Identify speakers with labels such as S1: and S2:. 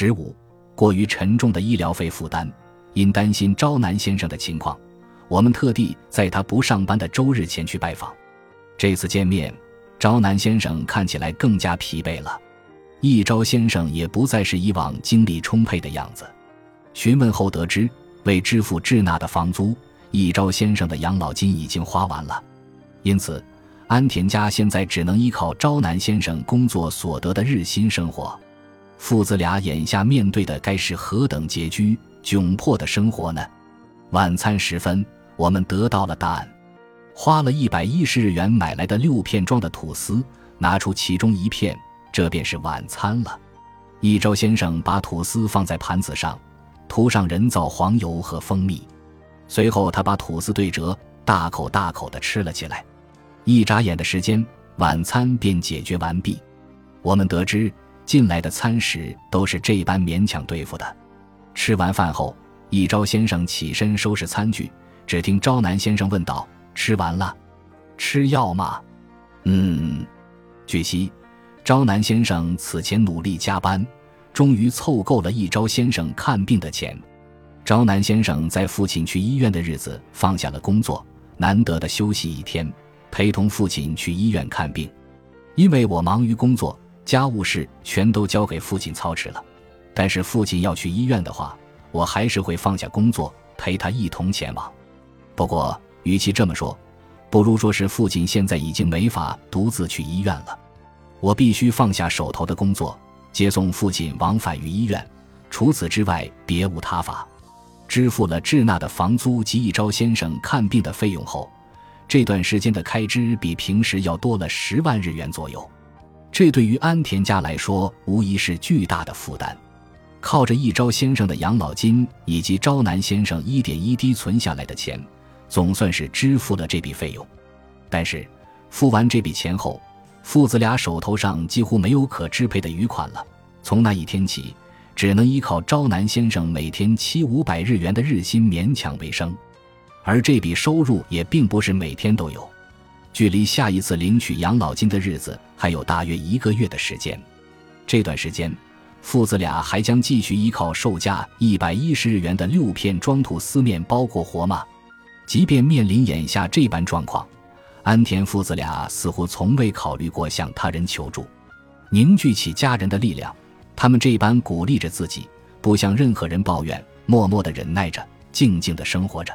S1: 十五，过于沉重的医疗费负担，因担心昭南先生的情况，我们特地在他不上班的周日前去拜访。这次见面，昭南先生看起来更加疲惫了，一昭先生也不再是以往精力充沛的样子。询问后得知，为支付滞纳的房租，一昭先生的养老金已经花完了，因此。安田家现在只能依靠昭南先生工作所得的日薪生活，父子俩眼下面对的该是何等拮据、窘迫的生活呢？晚餐时分，我们得到了答案：花了一百一十日元买来的六片装的吐司，拿出其中一片，这便是晚餐了。一周先生把吐司放在盘子上，涂上人造黄油和蜂蜜，随后他把吐司对折，大口大口地吃了起来。一眨眼的时间，晚餐便解决完毕。我们得知进来的餐食都是这般勉强对付的。吃完饭后，一昭先生起身收拾餐具，只听昭南先生问道：“吃完了？吃药吗？”“嗯。”据悉，昭南先生此前努力加班，终于凑够了一昭先生看病的钱。昭南先生在父亲去医院的日子放下了工作，难得的休息一天。陪同父亲去医院看病，因为我忙于工作，家务事全都交给父亲操持了。但是父亲要去医院的话，我还是会放下工作陪他一同前往。不过，与其这么说，不如说是父亲现在已经没法独自去医院了。我必须放下手头的工作，接送父亲往返于医院。除此之外，别无他法。支付了滞纳的房租及一昭先生看病的费用后。这段时间的开支比平时要多了十万日元左右，这对于安田家来说无疑是巨大的负担。靠着一昭先生的养老金以及昭南先生一点一滴存下来的钱，总算是支付了这笔费用。但是付完这笔钱后，父子俩手头上几乎没有可支配的余款了。从那一天起，只能依靠昭南先生每天七五百日元的日薪勉强为生。而这笔收入也并不是每天都有，距离下一次领取养老金的日子还有大约一个月的时间。这段时间，父子俩还将继续依靠售价一百一十日元的六片装土司面包过活吗？即便面临眼下这般状况，安田父子俩似乎从未考虑过向他人求助。凝聚起家人的力量，他们这般鼓励着自己，不向任何人抱怨，默默的忍耐着，静静的生活着。